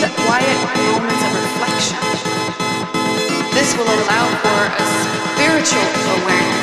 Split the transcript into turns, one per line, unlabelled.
into quiet moments of reflection. This will allow for a spiritual awareness.